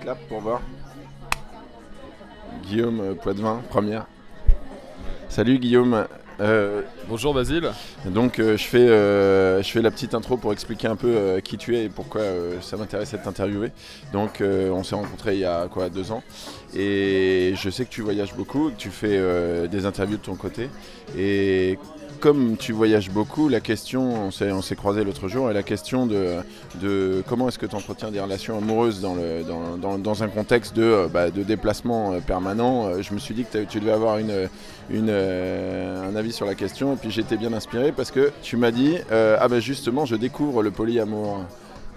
Clap pour voir. Guillaume Poitvin, première. Salut Guillaume. Euh, Bonjour Basile. donc euh, je, fais, euh, je fais la petite intro pour expliquer un peu qui tu es et pourquoi ça m'intéressait de t'interviewer. Donc on s'est rencontrés il y a quoi deux ans et je sais que tu voyages beaucoup, que tu fais des interviews de ton côté et comme tu voyages beaucoup, la question, on s'est, on s'est croisé l'autre jour, et la question de, de comment est-ce que tu entretiens des relations amoureuses dans, le, dans, dans- dans un contexte de, bah, de déplacement permanent, je me suis dit que tu devais avoir une, une, un avis sur la question, et puis j'étais bien inspiré parce que tu m'as dit, euh, ah ben justement, je découvre le polyamour.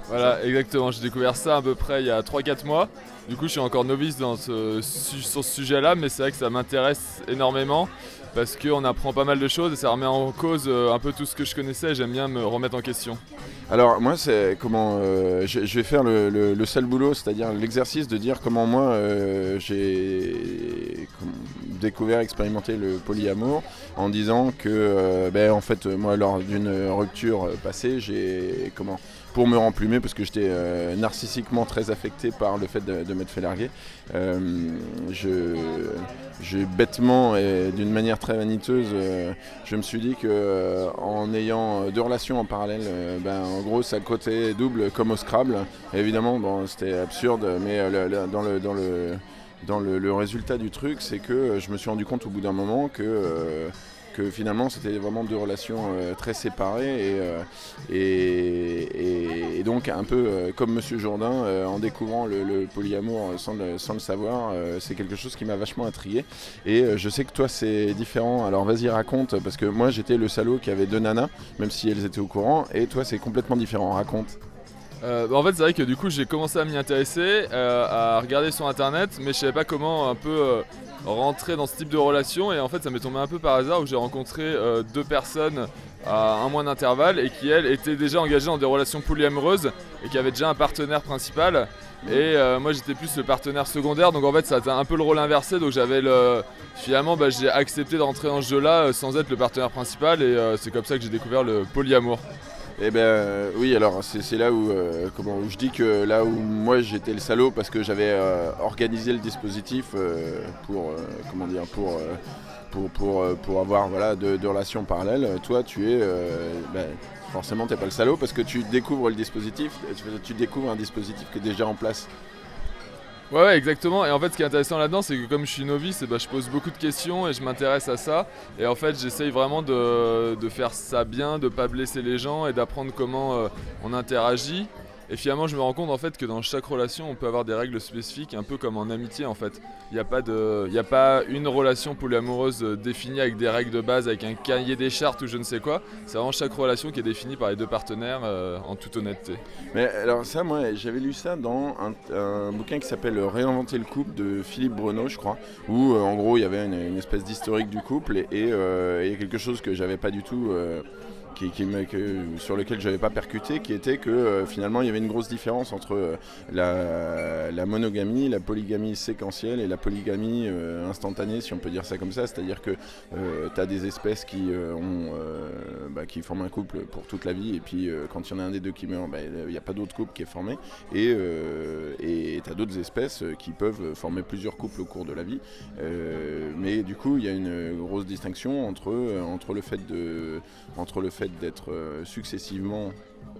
Voilà, exactement. J'ai découvert ça à peu près il y a 3-4 mois. Du coup, je suis encore novice dans ce, su- sur ce sujet-là, mais c'est vrai que ça m'intéresse énormément parce qu'on apprend pas mal de choses et ça remet en cause euh, un peu tout ce que je connaissais. J'aime bien me remettre en question. Alors moi c'est comment euh, je, vais faire le, le- le sale boulot, c'est-à-dire l'exercice de dire comment moi euh, j'ai découvert, expérimenté le polyamour en disant que ben, en fait moi lors d'une rupture passée j'ai comment pour me remplumer parce que j'étais euh, narcissiquement très affecté par le fait de, m'être fait larguer. euh, je, bêtement et d'une manière très vaniteuse, euh, je me suis dit que en ayant deux relations en parallèle, ben, en gros ça côté double comme au Scrabble. Évidemment, c'était absurde, mais dans le dans le dans le, résultat du truc, c'est que je me suis rendu compte au bout d'un moment que que finalement c'était vraiment deux relations euh, très séparées et, euh, et, donc un peu euh, comme Monsieur Jourdain en découvrant le, polyamour sans le, savoir, c'est quelque chose qui m'a vachement intrigué et je sais que toi c'est différent. Alors vas-y raconte parce que moi j'étais le salaud qui avait deux nanas, même si elles étaient au courant, et toi c'est complètement différent. Raconte. Euh, bah, en fait, c'est vrai que du coup, j'ai commencé à m'y intéresser, euh, à regarder sur internet, mais je savais pas comment un peu euh, rentrer dans ce type de relation. Et en fait, ça m'est tombé un peu par hasard où j'ai rencontré deux personnes à un mois d'intervalle et qui, elles, étaient déjà engagées dans des relations polyamoureuses et qui avaient déjà un partenaire principal. Et euh, moi, j'étais plus le partenaire secondaire, donc en fait, ça a un peu le rôle inversé. Donc j'avais le. Finalement, bah, j'ai accepté de rentrer dans ce jeu-là sans être le partenaire principal, et c'est comme ça que j'ai découvert le polyamour. Eh ben euh, oui, alors c'est là où, euh, où je dis que là où moi j'étais le salaud parce que j'avais euh, organisé le dispositif pour, comment dire, pour, avoir voilà, deux relations parallèles. Toi, tu es, ben, forcément, t'es pas le salaud parce que tu découvres le dispositif, tu découvres un dispositif qui est déjà en place. Ouais, ouais, exactement. Et en fait, ce qui est intéressant là-dedans, c'est que comme je suis novice, eh ben, je pose beaucoup de questions et je m'intéresse à ça. Et en fait, j'essaye vraiment de, de faire ça bien, de pas blesser les gens et d'apprendre comment euh, on interagit. Et finalement, je me rends compte en fait que dans chaque relation, on peut avoir des règles spécifiques, un peu comme en amitié en fait. Il n'y a, pas de- il y a pas une relation polyamoureuse euh, définie avec des règles de base, avec un cahier des chartes ou je ne sais quoi. C'est vraiment chaque relation qui est définie par les deux partenaires euh, en toute honnêteté. Mais alors ça, moi, j'avais lu ça dans un, bouquin qui s'appelle Réinventer le couple de Philippe Bruno, je crois, où euh, en gros il y avait une, espèce d'historique du couple et et, euh, et quelque chose que j'avais pas du tout. Qui, sur lequel j'avais pas percuté, qui était que euh, finalement il y avait une grosse différence entre euh, la, monogamie, la polygamie séquentielle et la polygamie euh, instantanée, si on peut dire ça comme ça. C'est-à-dire que tu as des espèces qui, bah, qui forment un couple pour toute la vie, et puis quand il y en a un des deux qui meurt, bah, il n'y a pas d'autre couple qui est formé. Et tu as d'autres espèces qui peuvent former plusieurs couples au cours de la vie. Mais du coup, il y a une grosse distinction entre, entre le fait de entre le fait d'être euh, successivement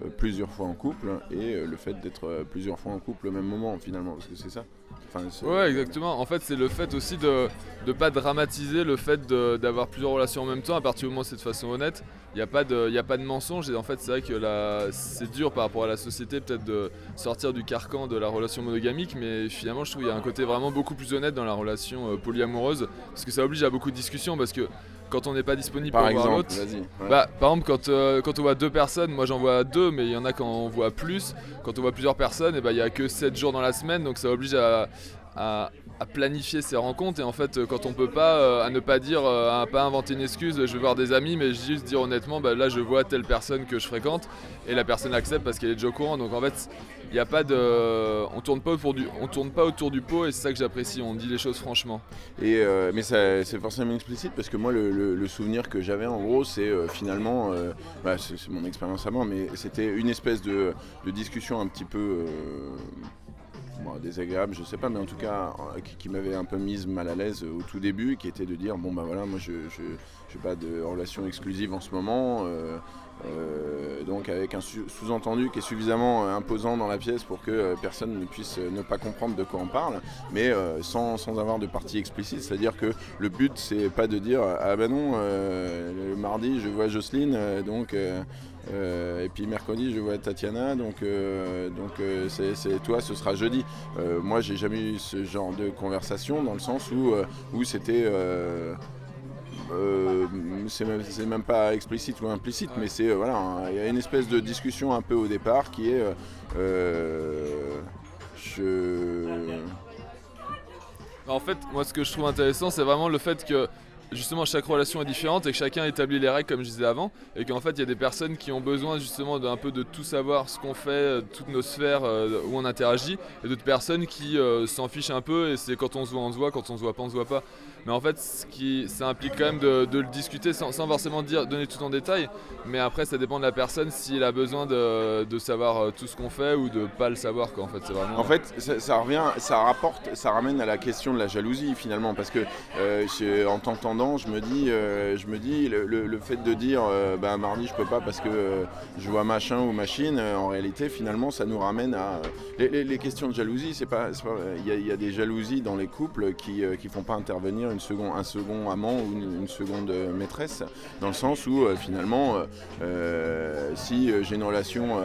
euh, plusieurs fois en couple et euh, le fait d'être plusieurs fois en couple au même moment finalement parce que c'est ça Enfin, Ouais, exactement. En fait, c'est le fait aussi de ne pas dramatiser le fait d'avoir plusieurs relations en même temps à partir du moment où c'est de façon honnête. Il n'y a, pas de- y a pas de mensonge et en fait, c'est vrai que c'est dur par rapport à la société peut-être de sortir du carcan de la relation monogamique, mais finalement, je trouve qu'il y a un côté vraiment beaucoup plus honnête dans la relation polyamoureuse parce que ça oblige à beaucoup de discussions parce que quand on n'est pas disponible par pour voir exemple l'autre, ouais. bah, par exemple, quand, euh, quand on voit deux personnes, moi j'en vois deux, mais il y en a quand on voit plus. Quand on voit plusieurs personnes, et bah, il n'y a que 7 jours dans la semaine, donc ça oblige à, à- à planifier ses rencontres. Et en fait, quand on peut pas, euh, à ne pas dire, euh, à pas inventer une excuse, je vais voir des amis, mais juste dire honnêtement, bah, là je vois telle personne que je fréquente, et la personne accepte parce qu'elle est déjà au courant. Donc en fait, il a pas de. On tourne pas autour du, on tourne pas autour du pot, et c'est ça que j'apprécie, on dit les choses franchement. Et, euh, mais c'est forcément explicite parce que moi le, souvenir que j'avais en gros c'est euh, finalement, euh, bah, c'est mon expérience à moi, mais c'était une espèce de discussion un petit peu, euh, désagréable, je sais pas, mais en tout cas qui, m'avait un peu mise mal à l'aise au tout début, qui était de dire bon ben voilà, moi je n'ai pas de relation exclusive en ce moment. Euh, donc avec un sous-entendu qui est suffisamment euh, imposant dans la pièce pour que euh, personne ne puisse ne pas comprendre de quoi on parle, mais sans, avoir de partie explicite. C'est-à-dire que le but c'est pas de dire ah ben non, le mardi je vois Jocelyne, donc et puis mercredi je vois Tatiana, donc donc c'est toi, ce sera jeudi. moi j'ai jamais eu ce genre de conversation dans le sens où où c'était euh, c'est même, pas explicite ou implicite, mais c'est euh, voilà, il y a une espèce de discussion un peu au départ qui est euh, je... En fait, moi ce que je trouve intéressant, c'est vraiment le fait que justement chaque relation est différente et que chacun établit les règles comme je disais avant et qu'en fait il y a des personnes qui ont besoin justement d'un peu de tout savoir ce qu'on fait, toutes nos sphères où on interagit et d'autres personnes qui s'en fichent un peu et c'est quand on se voit on se voit, quand on se voit pas on se voit pas. Mais en fait, ce qui, ça implique quand même de, le discuter sans, forcément dire, donner tout en détail. Mais après, ça dépend de la personne s'il a besoin de, savoir euh, tout ce qu'on fait ou de pas le savoir. Quoi. En fait, c'est vraiment... En fait, ça, revient, ça rapporte, ça ramène à la question de la jalousie finalement, parce que euh, en t'entendant, je me dis, euh, je me dis, le, fait de dire, bah, mardi je peux pas parce que je vois machin ou machine, en réalité, finalement, ça nous ramène à les, questions de jalousie. C'est pas, il y, a des jalousies dans les couples qui, qui font pas intervenir une second, un second amant ou une, seconde maîtresse, dans le sens où euh, finalement, euh, euh, si j'ai une relation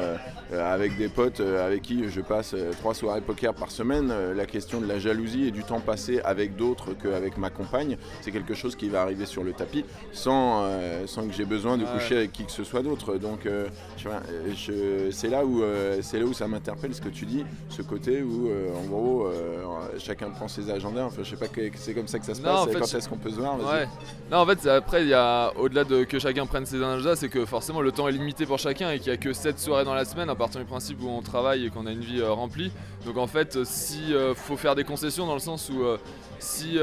avec des potes avec qui je passe trois soirées poker par semaine, la question de la jalousie et du temps passé avec d'autres qu'avec ma compagne, c'est quelque chose qui va arriver sur le tapis sans, sans que j'ai besoin de coucher avec qui que ce soit d'autre. Donc c'est là, où, c'est là où ça m'interpelle ce que tu dis, ce côté où en gros chacun prend ses agendas, enfin je sais pas que c'est comme ça que ça se passe en fait, quand est-ce qu'on peut se voir Non, en fait, après, il y a au-delà de que chacun prenne ses agendas, c'est que forcément le temps est limité pour chacun et qu'il n'y a que 7 soirées dans la semaine à partir du principe où on travaille et qu'on a une vie euh, remplie. Donc en fait, si euh, faut faire des concessions dans le sens où euh, si,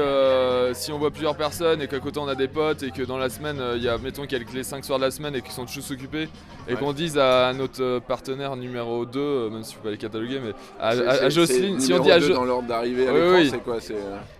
si on voit plusieurs personnes et qu'à côté on a des potes et que dans la semaine, il y a, mettons qu'il y a les 5 soirs de la semaine et qu'ils sont tous occupés et qu'on dise à notre partenaire numéro 2, même si ne faut pas les cataloguer, mais à, Jocelyne, si on dit à dans l'ordre d'arrivée c'est quoi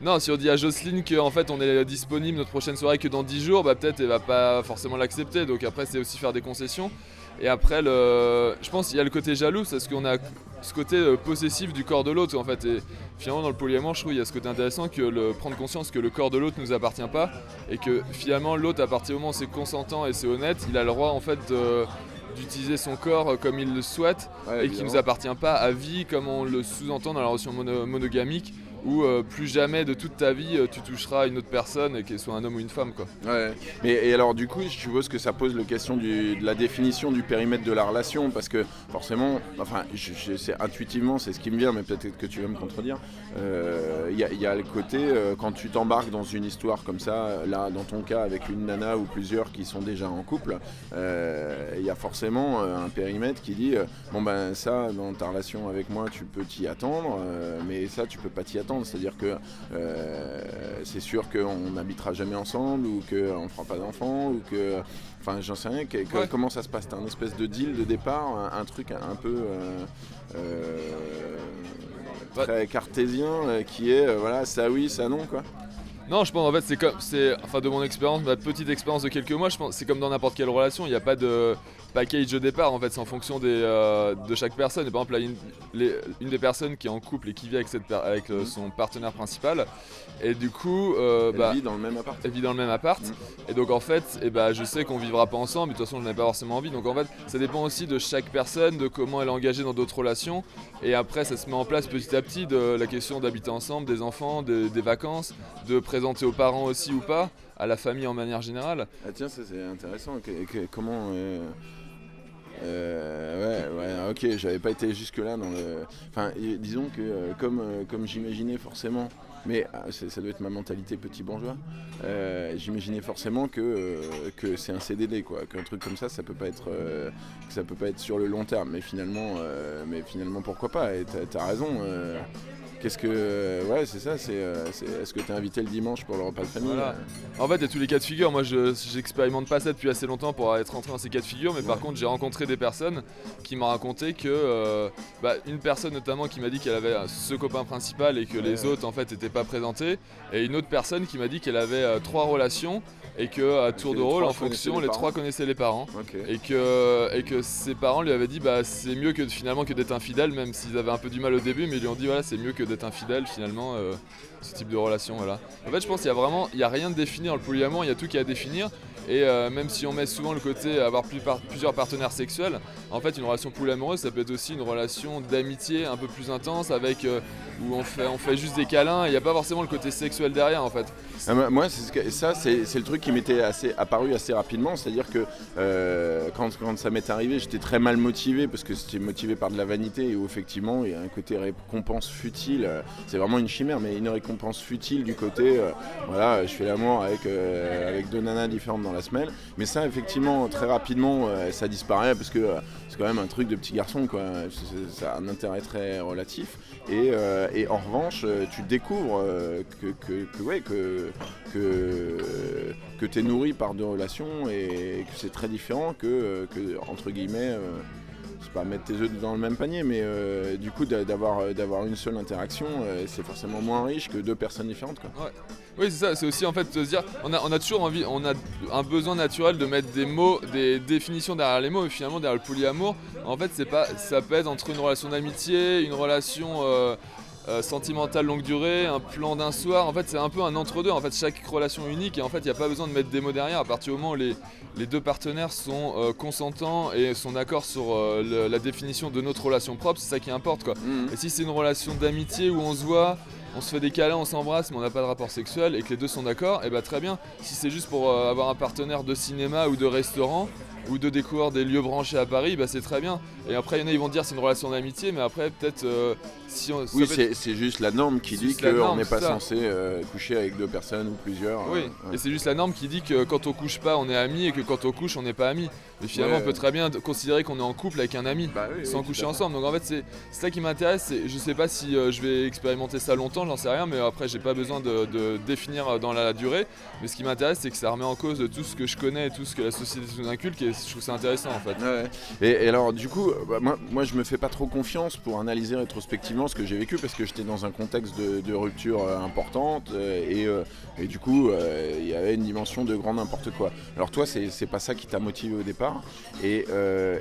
Non, si on dit à Jocelyne qu'en fait on est disponible notre prochaine soirée que dans 10 jours, bah peut-être elle va pas forcément l'accepter. Donc après c'est aussi faire des concessions. Et après le, je pense qu'il y a le côté jaloux, parce qu'on a ce côté euh, possessif du corps de l'autre en fait. Et finalement dans le polyamour, je trouve il y a ce côté intéressant que le prendre conscience que le corps de l'autre nous appartient pas et que finalement l'autre à partir du moment où c'est consentant et c'est honnête, il a le droit en fait d'utiliser son corps comme il le souhaite et qui nous appartient pas à vie comme on le sous-entend dans la relation monogamique où euh, plus jamais de toute ta vie euh, tu toucheras une autre personne, et qu'elle soit un homme ou une femme. Quoi. Ouais. Mais, et alors du coup, je suppose que ça pose la question de la définition du périmètre de la relation, parce que forcément, enfin, je, sais, intuitivement, c'est ce qui me vient, mais peut-être que tu vas me contredire. Il euh, y, a le côté, quand tu t'embarques dans une histoire comme ça, là, dans ton cas, avec une nana ou plusieurs qui sont déjà en couple, il y a forcément un périmètre qui dit, bon ben ça, dans ta relation avec moi, tu peux t'y attendre, mais ça, tu peux pas t'y attendre c'est-à-dire que euh, c'est sûr qu'on n'habitera jamais ensemble ou qu'on ne fera pas d'enfants ou que. Enfin, j'en sais rien. Comment ça se passe? T'as un espèce de deal de départ, un, truc un peu. Euh, euh, très cartésien qui est voilà ça oui ça non quoi non, je pense en fait c'est comme c'est enfin de mon expérience, ma petite expérience de quelques mois, je pense c'est comme dans n'importe quelle relation, il n'y a pas de package de départ en fait, c'est en fonction des, euh, de chaque personne. Et par exemple, une, une, des personnes qui est en couple et qui vit avec, cette, avec euh, son partenaire principal, et du coup, euh, elle bah, vit dans le même appart. Elle vit dans le même appart. Et donc en fait, et bah, je sais qu'on vivra pas ensemble, mais de toute façon, je n'ai pas forcément envie. Donc en fait, ça dépend aussi de chaque personne, de comment elle est engagée dans d'autres relations. Et après, ça se met en place petit à petit de la question d'habiter ensemble, des enfants, des vacances, de présenter aux parents aussi ou pas, à la famille en manière générale. Ah tiens, ça c'est intéressant. comment euh, ouais, ouais, ok, j'avais pas été jusque-là dans le. Enfin, disons que euh, comme, euh, comme j'imaginais forcément, mais ah, ça doit être ma mentalité petit bourgeois, j'imaginais forcément que, que c'est un CDD, quoi, qu'un truc comme ça, ça peut pas être, ça peut pas être sur le long terme, mais finalement, mais finalement pourquoi pas, et t'as as raison Qu'est-ce que. ouais, c'est ça, c'est. Est-ce que tu es invité le dimanche pour le repas de famille En fait, il y a tous les cas de figure. Moi, je j'expérimente pas ça depuis assez longtemps pour être rentré dans ces cas de figure, mais par contre, j'ai rencontré des personnes qui m'ont raconté que. Bah, une personne notamment qui m'a dit qu'elle avait ce copain principal et que les autres en fait n'étaient pas présentés, et une autre personne qui m'a dit qu'elle avait trois relations et que à tour de rôle en fonction les, trois connaissaient les parents. Et que et que ses parents lui avaient dit bah c'est mieux que finalement que d'être infidèle même s'ils avaient un peu du mal au début mais ils lui ont dit voilà c'est mieux que d'être infidèle finalement euh, ce type de relation voilà. En fait je pense qu'il y a vraiment il y a rien de défini dans le polyamour il y a tout qui est à définir et euh, même si on met souvent le côté avoir plusieurs partenaires sexuels, en fait une relation polyamoureuse ça peut être aussi une relation d'amitié un peu plus intense avec euh, où on fait, juste des câlins, il n'y a pas forcément le côté sexuel derrière en fait. Ah, moi ça c'est le truc qui m'était apparu assez rapidement, c'est-à-dire que euh, quand, ça m'est arrivé j'étais très mal motivé parce que c'était motivé par de la vanité et où effectivement il y a un côté récompense futile, c'est vraiment une chimère mais une récompense futile du côté voilà je fais l'amour avec, deux nanas différentes la semaine. Mais ça, effectivement, très rapidement, euh, ça disparaît parce que euh, c'est quand même un truc de petit garçon, quoi. Ça a un intérêt très relatif. Et, euh, en revanche, tu découvres que, que, ouais, que, que, que tu es nourri par deux relations et que c'est très différent que, que entre guillemets, c'est pas mettre tes œufs dans le même panier, mais du coup d'avoir d'avoir une seule interaction, c'est forcément moins riche que deux personnes différentes. Quoi. Oui, c'est ça, c'est aussi en fait se dire, on a, on a toujours envie, on a un besoin naturel de mettre des mots, des définitions derrière les mots, et finalement derrière le polyamour, en fait, c'est pas, ça peut être entre une relation d'amitié, une relation euh, euh, sentimentale longue durée, un plan d'un soir, en fait, c'est un peu un entre-deux, en fait, chaque relation unique, et en fait, il n'y a pas besoin de mettre des mots derrière, à partir du moment où les, les deux partenaires sont euh, consentants et sont d'accord sur la définition de notre relation propre, c'est ça qui importe, quoi. Mmh. Et si c'est une relation d'amitié où on se voit, on se fait des câlins, on s'embrasse, mais on n'a pas de rapport sexuel et que les deux sont d'accord, et eh bah très bien. Si c'est juste pour euh, avoir un partenaire de cinéma ou de restaurant, ou de découvrir des lieux branchés à Paris, bah c'est très bien. Et après, il y en a, ils vont dire c'est une relation d'amitié, mais après, peut-être euh, si on. Oui, c'est juste la norme qui dit qu'on n'est pas censé euh, coucher avec deux personnes ou plusieurs. Oui, et c'est juste la norme qui dit que quand on couche pas, on est amis et que quand on couche, on n'est pas amis. Mais finalement, on peut très bien considérer qu'on est en couple avec un ami bah sans coucher ensemble. Donc en fait, c'est ça qui m'intéresse. Je sais pas si je vais expérimenter ça longtemps, j'en sais rien, mais après, j'ai pas besoin de, de, définir dans la durée. Mais ce qui m'intéresse, c'est que ça remet en cause tout ce que je connais et tout ce que la société nous inculque. Et je trouve ça intéressant en fait. Et, alors, du coup, bah, moi, moi, je me fais pas trop confiance pour analyser rétrospectivement ce que j'ai vécu parce que j'étais dans un contexte de, rupture euh, importante euh, et, euh, et, du coup, il y avait une dimension de grand n'importe quoi. Alors, toi, c'est pas ça qui t'a motivé au départ. Et,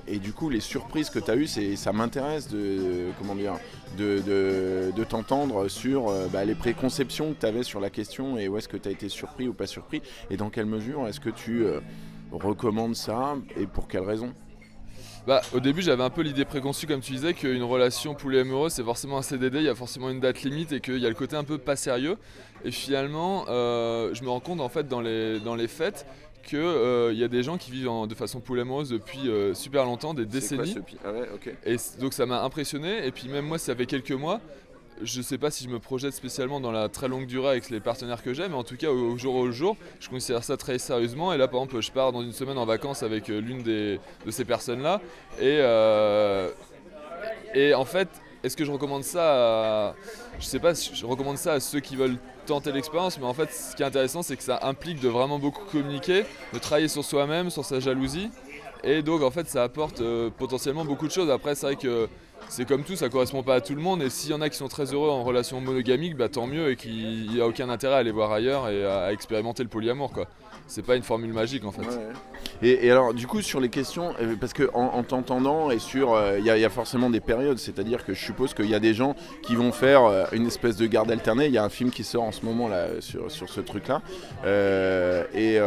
et, du coup, les surprises que tu as eues, ça m'intéresse de, comment dire, de, t'entendre sur bah, les préconceptions que tu avais sur la question et où est-ce que tu as été surpris ou pas surpris et dans quelle mesure est-ce que tu recommandes ça et pour quelle raison? Bah, au début, j'avais un peu l'idée préconçue, comme tu disais, qu'une relation amoureuse c'est forcément un CDD, il y a forcément une date limite et qu'il y a le côté un peu pas sérieux. Et finalement, euh, je me rends compte en fait dans les, dans les fêtes qu'il euh, y a des gens qui vivent de façon polyamoureuse depuis euh, super longtemps, des décennies. Ah ouais, Et donc ça m'a impressionné. Et puis même moi, ça fait quelques mois, je sais pas si je me projette spécialement dans la très longue durée avec les partenaires que j'ai, mais en tout cas au, jour au jour, je considère ça très sérieusement. Et là, par exemple, je pars dans une semaine en vacances avec euh, l'une de ces personnes-là. Et, euh, et en fait, est-ce que je recommande ça à... Je sais pas je recommande ça à ceux qui veulent tenter l'expérience, mais en fait, ce qui est intéressant, c'est que ça implique de vraiment beaucoup communiquer, de travailler sur soi-même, sur sa jalousie. Et donc, en fait, ça apporte euh, potentiellement beaucoup de choses. Après, c'est vrai que c'est comme tout, ça correspond pas à tout le monde. Et s'il y en a qui sont très heureux en relation monogamique, bah, tant mieux et qu'il n'y a aucun intérêt à aller voir ailleurs et à, expérimenter le polyamour. quoi. C'est pas une formule magique en fait. Et, alors, du coup, sur les questions, euh, parce que en, t'entendant et sur, euh, il y, a forcément des périodes, c'est-à-dire que je suppose qu'il y a des gens qui vont faire euh, une espèce de garde alternée. Il y a un film qui sort en ce moment là sur, sur ce truc-là. et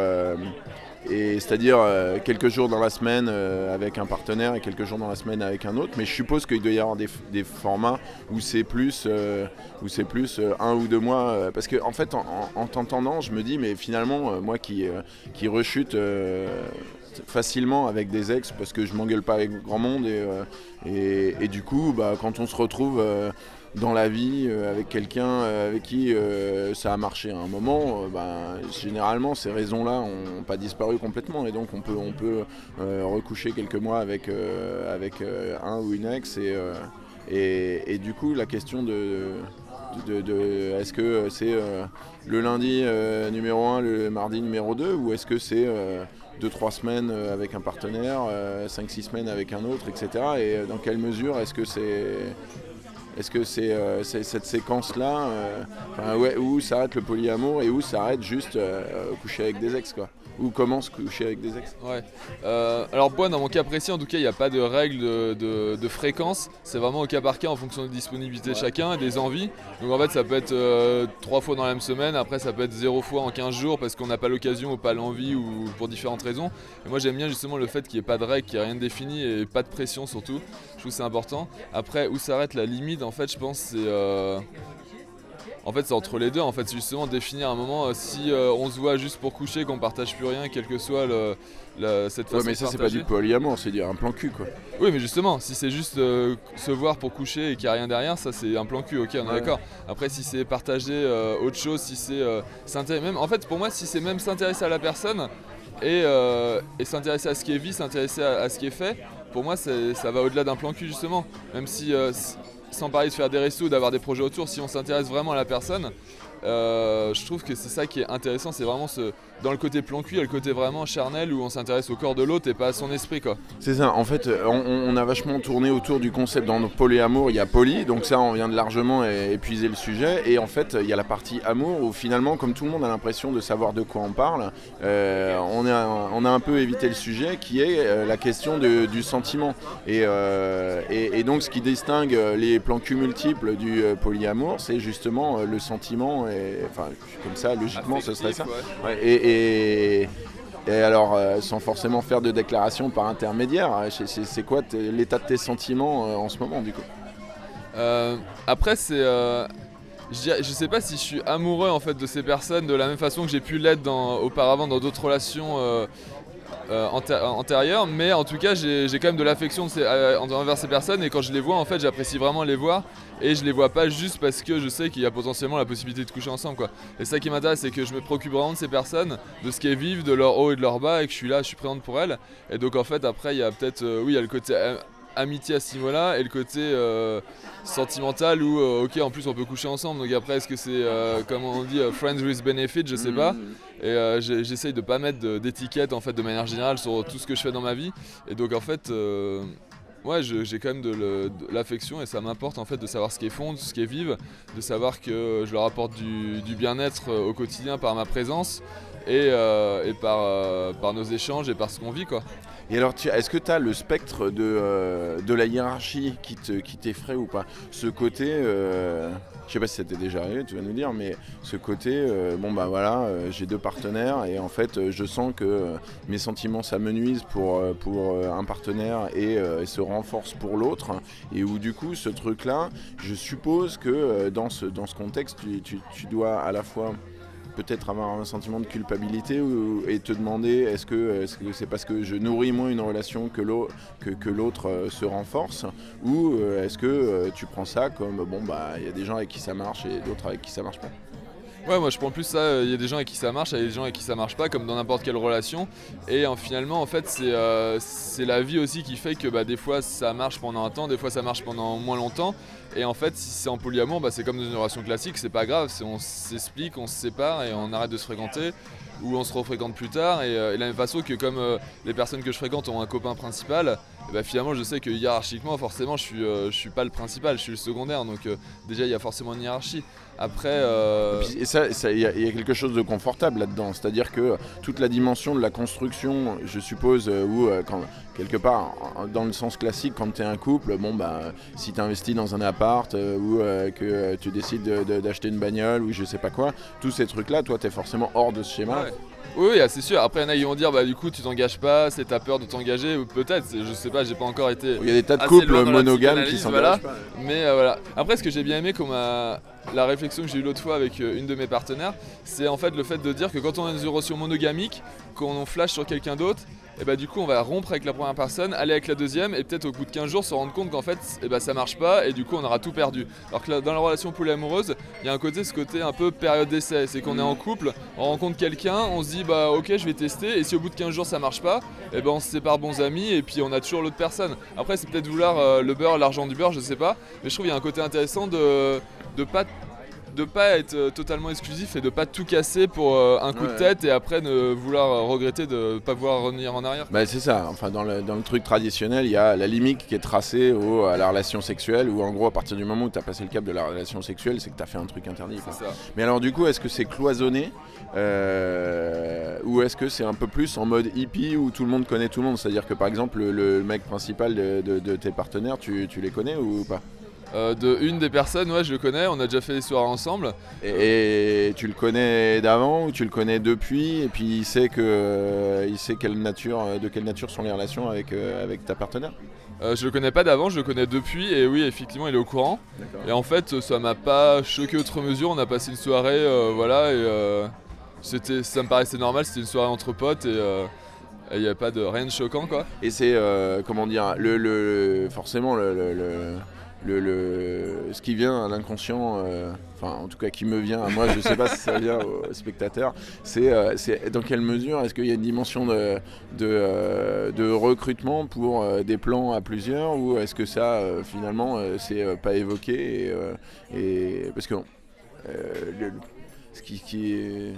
et c'est-à-dire euh, quelques jours dans la semaine euh, avec un partenaire et quelques jours dans la semaine avec un autre. Mais je suppose qu'il doit y avoir des, formats où c'est plus, euh, où c'est plus un ou deux mois. parce que en fait, en, t'entendant, je me dis, mais finalement, moi qui, qui rechute facilement avec des ex parce que je m'engueule pas avec grand monde et, et, du coup, bah, quand on se retrouve dans la vie euh, avec quelqu'un euh, avec qui euh, ça a marché à un moment, ben, généralement ces raisons-là n'ont pas disparu complètement et donc on peut, on peut recoucher quelques mois avec, avec un ou une ex et, et, du coup la question de, de, de- Est-ce que c'est le lundi numéro 1, le mardi numéro 2, ou est-ce que c'est 2-3 semaines avec un partenaire, 5-6 semaines avec un autre, etc. Et dans quelle mesure est-ce que c'est... Est-ce que c'est euh, cette séquence-là, euh, où s'arrête le polyamour et où s'arrête juste euh, coucher avec des ex, quoi? Où commence coucher avec des ex Ouais. Euh, alors moi, dans mon cas précis, en tout cas, il n'y a pas de règle de, de- de fréquence. C'est vraiment au cas par cas en fonction de disponibilité de chacun et des envies. Donc en fait, ça peut être euh, trois fois dans la même semaine. Après, ça peut être zéro fois en 15 jours parce qu'on n'a pas l'occasion ou pas l'envie ou pour différentes raisons. Et moi, j'aime bien justement le fait qu'il n'y ait pas de règle, qu'il n'y ait rien de défini et pas de pression surtout. Je trouve que c'est important. Après, où s'arrête la limite, en fait, je pense, c'est... euh, En fait, c'est entre les deux. En fait, c'est justement définir un moment euh, si euh, on se voit juste pour coucher, qu'on partage plus rien, quel que soit le, la- cette Ouais, façon mais de ça, c'est pas du polyamour, c'est dire un plan cul, quoi. Oui, mais justement, si c'est juste euh, se voir pour coucher et qu'il n'y a rien derrière, ça c'est un plan cul, ok, on est Ouais. d'accord. Après, si c'est partager euh, autre chose, si c'est s'intéresser, même en fait, pour moi, si c'est même s'intéresser à la personne et, et s'intéresser à ce qui est vie, s'intéresser à, à ce qui est fait, pour moi, ça va au-delà d'un plan cul, justement. Même si, euh, sans parler de faire des restos d'avoir des projets autour, si on s'intéresse vraiment à la personne, euh, je trouve que c'est ça qui est intéressant, c'est vraiment ce, dans le côté plan a le côté vraiment charnel où on s'intéresse au corps de l'autre et pas à son esprit. C'est ça, en fait, euh, on, a vachement tourné autour du concept dans polyamour, il y a poly, donc ça, on vient de largement épuiser le sujet, et en fait, il y a la partie amour où finalement, comme tout le monde a l'impression de savoir de quoi on parle, euh, on, a, un peu évité le sujet qui est la question du sentiment. Et, donc, ce qui distingue les plans cul multiples du polyamour, c'est justement le sentiment, enfin, comme ça, logiquement, ce serait ça. Ouais. Et, et- et alors, euh, sans forcément faire de déclaration par intermédiaire, euh, c'est- quoi l'état de tes sentiments euh, en ce moment du coup? Euh, après, c'est. je, sais pas si je suis amoureux en fait de ces personnes de la même façon que j'ai pu l'être auparavant dans d'autres relations euh, euh, anté- antérieures, mais en tout cas, j'ai quand même de l'affection euh, envers ces personnes et quand je les vois, en fait, j'apprécie vraiment les voir et je les vois pas juste parce que je sais qu'il y a potentiellement la possibilité de coucher ensemble, quoi. Et ça qui m'intéresse, c'est que je me préoccupe vraiment de ces personnes, de ce qu'elles vivent, de leur haut et de leur bas, et que je suis là, je suis présente pour elles. Et donc, en fait, après, il y a peut-être, euh, oui, il y a le côté amitié à ce niveau-là et le côté euh, sentimental où euh, ok en plus on peut coucher ensemble donc après est-ce que c'est euh, comme on dit friends with benefit je sais pas et euh, j'essaye de pas mettre d'étiquette en fait de manière générale sur tout ce que je fais dans ma vie. Et donc en fait euh, ouais j'ai quand même de l'affection et ça m'importe en fait de savoir ce qui est fond ce qui est de savoir que je leur apporte du, bien-être euh, au quotidien par ma présence et, et par, par nos échanges et par ce qu'on vit quoi. Et alors, est-ce que tu as le spectre de, de la hiérarchie qui te- qui t'effraie ou pas? Ce côté, je sais pas si c'était déjà arrivé, tu vas nous dire, mais ce côté, euh, bon bah voilà, euh, j'ai deux partenaires et en fait, euh, je sens que mes sentiments s'amenuisent pour, pour un partenaire et, se renforcent pour l'autre. Et où du coup, ce truc-là, je suppose que dans, ce, dans ce contexte, tu- tu dois à la fois peut-être avoir un sentiment de culpabilité et te demander est-ce que c'est parce que je nourris moins une relation que l'au- que, que l'autre euh, se renforce ou euh, est-ce que euh, tu prends ça comme bon bah il y a des gens avec qui ça marche et d'autres avec qui ça marche pas? Ouais, moi je prends plus ça. Il y a des gens avec qui ça marche, il y a des gens avec qui ça marche pas, comme dans n'importe quelle relation. Et euh, finalement, en fait, c'est euh, c'est la vie aussi qui fait que bah, des fois ça marche pendant un temps, des fois ça marche pendant moins longtemps. Et en fait, si c'est en polyamour, bah, c'est comme dans une relation classique, c'est pas grave. On s'explique, on se sépare et on arrête de se fréquenter. Ou on se refréquente plus tard. Et, euh, la même façon que comme euh, les personnes que je fréquente ont un copain principal, et bah, finalement je sais que hiérarchiquement, forcément, je suis, euh, je suis pas le principal, je suis le secondaire. Donc euh, déjà, il y a forcément une hiérarchie. Après. euh, Et puis- ça, il y, y a quelque chose de confortable là-dedans. C'est-à-dire que toute la dimension de la construction, je suppose, euh, où quand, quelque part, dans le sens classique, quand tu es un couple, bon bah, si tu investis dans un appart euh, ou euh, que euh, tu décides de- de- d'acheter une bagnole ou je sais pas quoi, tous ces trucs-là, toi, tu es forcément hors de ce schéma. Ouais. Oui, ah, c'est sûr. Après, il y en a qui vont dire, bah du coup, tu t'engages pas, c'est ta peur de t'engager, ou peut-être, je sais pas, j'ai pas encore été. Il y a des tas de couples monogames qui s'engagent voilà. pas. Mais voilà. Après, ce que j'ai bien aimé, comme la réflexion que j'ai eue l'autre fois avec une de mes partenaires, c'est en fait le fait de dire que quand on a une relation monogamique, quand on flash sur quelqu'un d'autre, et bah du coup on va rompre avec la première personne, aller avec la deuxième et peut-être au bout de 15 jours se rendre compte qu'en fait et bah, ça marche pas et du coup on aura tout perdu. Alors que dans la relation polyamoureuse, il y a un côté ce côté un peu période d'essai, c'est qu'on est en couple, on rencontre quelqu'un, on se dit bah ok je vais tester et si au bout de 15 jours ça marche pas, et ben on se sépare bons amis et puis on a toujours l'autre personne. Après c'est peut-être vouloir euh, le beurre, l'argent du beurre, je sais pas, mais je trouve qu'il y a un côté intéressant de de pas de pas être euh, totalement exclusif et de pas tout casser pour euh, un coup de tête et après ne vouloir euh, regretter de pas pouvoir revenir en arrière. Bah c'est ça, enfin dans le, dans le truc traditionnel, il y a la limite qui est tracée au, à la relation sexuelle où en gros à partir du moment où tu as passé le cap de la relation sexuelle, c'est que tu as fait un truc interdit. quoi. C'est ça. Mais alors du coup, est-ce que c'est cloisonné euh, ou est-ce que c'est un peu plus en mode hippie où tout le monde connaît tout le monde? C'est-à-dire que par exemple le, le mec principal de, de- de tes partenaires, tu, tu les connais ou pas? De une des personnes, ouais, je le connais, on a déjà fait des soirées ensemble. et, et tu le connais d'avant ou tu le connais depuis? Et puis il sait que euh, il sait quelle nature, de quelle nature sont les relations avec, euh, avec ta partenaire? Euh, je le connais pas d'avant, je le connais depuis et oui, effectivement, il est au courant. Et en fait, ça m'a pas choqué outre mesure. On a passé une soirée, euh, voilà, et euh, c'était, ça me paraissait normal. C'était une soirée entre potes et il n'y a pas de rien de choquant, quoi. Et c'est, euh, comment dire, le, le- forcément, le, le- le- le- le- ce qui vient à l'inconscient, euh, enfin, en tout cas, qui me vient à moi, je sais pas si ça vient aux spectateurs, c'est, euh, c'est dans quelle mesure est-ce qu'il y a une dimension de, de, euh, de recrutement pour des plans à plusieurs ou est-ce que ça, finalement, c'est pas évoqué et, et- parce que le- ce qui, qui est.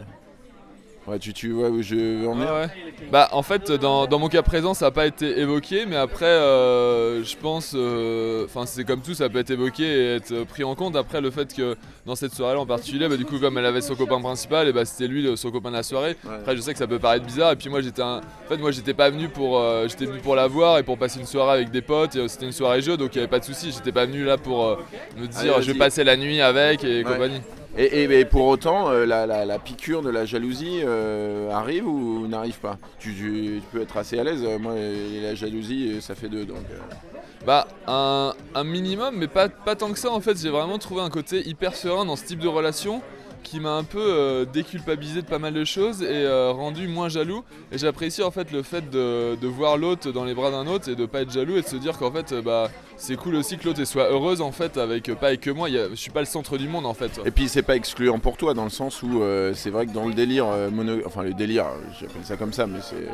Ouais, tu, tu vois où je veux en venir Ouais, ouais. Bah, en fait, dans, dans mon cas présent, ça n'a pas été évoqué, mais après, euh, je pense, euh, enfin, c'est comme tout, ça peut être évoqué et être pris en compte. Après, le fait que dans cette soirée-là en particulier, bah, du coup, comme elle avait son copain principal, et bah, c'était lui le- son copain de la soirée. Après, je sais que ça peut paraître bizarre, et puis moi, j'étais, un... en fait, moi, j'étais pas venu pour, euh, j'étais venu pour la voir et pour passer une soirée avec des potes. et, C'était une soirée jeu, donc il y avait pas de souci. J'étais pas venu là pour me dire, Allez, je vais passer la nuit avec et compagnie. Et, et- pour autant, euh, la, la- la piqûre de la jalousie euh, arrive ou n'arrive pas? Tu, peux être assez à l'aise. Moi, la jalousie, euh, ça fait deux. Donc, Bah, un, un minimum, mais pas, pas tant que ça en fait. J'ai vraiment trouvé un côté hyper serein dans ce type de relation qui m'a un peu euh, déculpabilisé de pas mal de choses et euh, rendu moins jaloux. Et j'apprécie en fait le fait de, de voir l'autre dans les bras d'un autre et de pas être jaloux et de se dire qu'en fait, euh, bah, c'est cool aussi que l'autre soit heureuse en fait, avec pas avec que moi. Y a- je suis pas le centre du monde en fait. Et puis c'est pas excluant pour toi dans le sens où euh, c'est vrai que dans le délire euh, mono, enfin le délire, j'appelle ça comme ça, mais c'est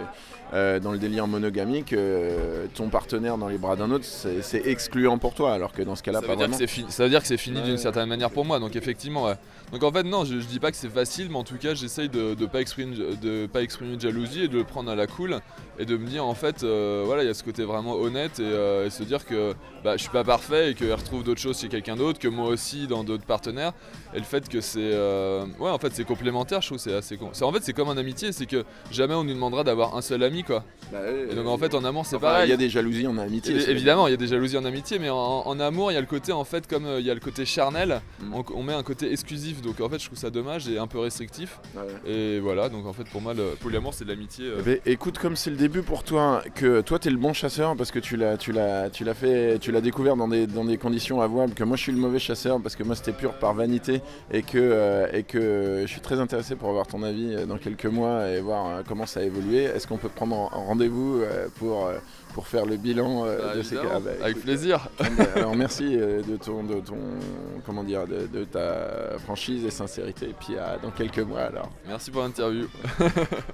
euh, dans le délire monogamique, euh, ton partenaire dans les bras d'un autre, c'est excluant pour toi, alors que dans ce cas-là, Ça pas veut, dire que vraiment. c'est fini, ça veut dire que c'est fini Ouais. d'une certaine manière pour moi, donc effectivement, ouais. Donc en fait, non, je, dis pas que c'est facile, mais en tout cas, j'essaye de, pas exprimer de pas exprimer de jalousie et de le prendre à la cool et de me dire en fait, euh, voilà, il y a ce côté vraiment honnête et, euh, et se dire que bah, je suis pas parfait et qu'elle retrouve d'autres choses chez quelqu'un d'autre, que moi aussi dans d'autres partenaires, et le fait que c'est, euh, ouais, en fait, c'est complémentaire, je trouve, c'est assez con. C'est en fait, c'est comme un amitié, c'est que jamais on nous demandera d'avoir un seul ami, quoi. Bah, ouais, Et donc en fait, en amour, c'est enfin, pareil. Il y a des jalousies en amitié. Et- évidemment, il y a des jalousies en amitié, mais en, en amour, il y a le côté, en fait, comme euh, il y a le côté charnel, Mm. on, on met un côté exclusif. Donc en fait, je trouve ça dommage et un peu restrictif. Ouais. Et voilà, donc en fait, pour moi, le polyamour, c'est de l'amitié. euh. Eh ben, écoute, comme c'est le début pour toi, que toi t'es le bon chasseur parce que tu l'as, tu l'as, tu l'as fait, tu l'as découvert dans des, dans des conditions avouables. Que moi je suis le mauvais chasseur parce que moi c'était pur par vanité et que, euh, et que je suis très intéressé pour avoir ton avis euh, dans quelques mois et voir euh, comment ça a évolué. Est-ce qu'on peut prendre en- en rendez-vous pour, pour faire le bilan Bah, de ces cas bah, avec écoute, plaisir. Alors merci de ton, de ton, comment dire, de, de ta franchise et sincérité. Et puis à- dans quelques mois alors. Merci pour l'interview.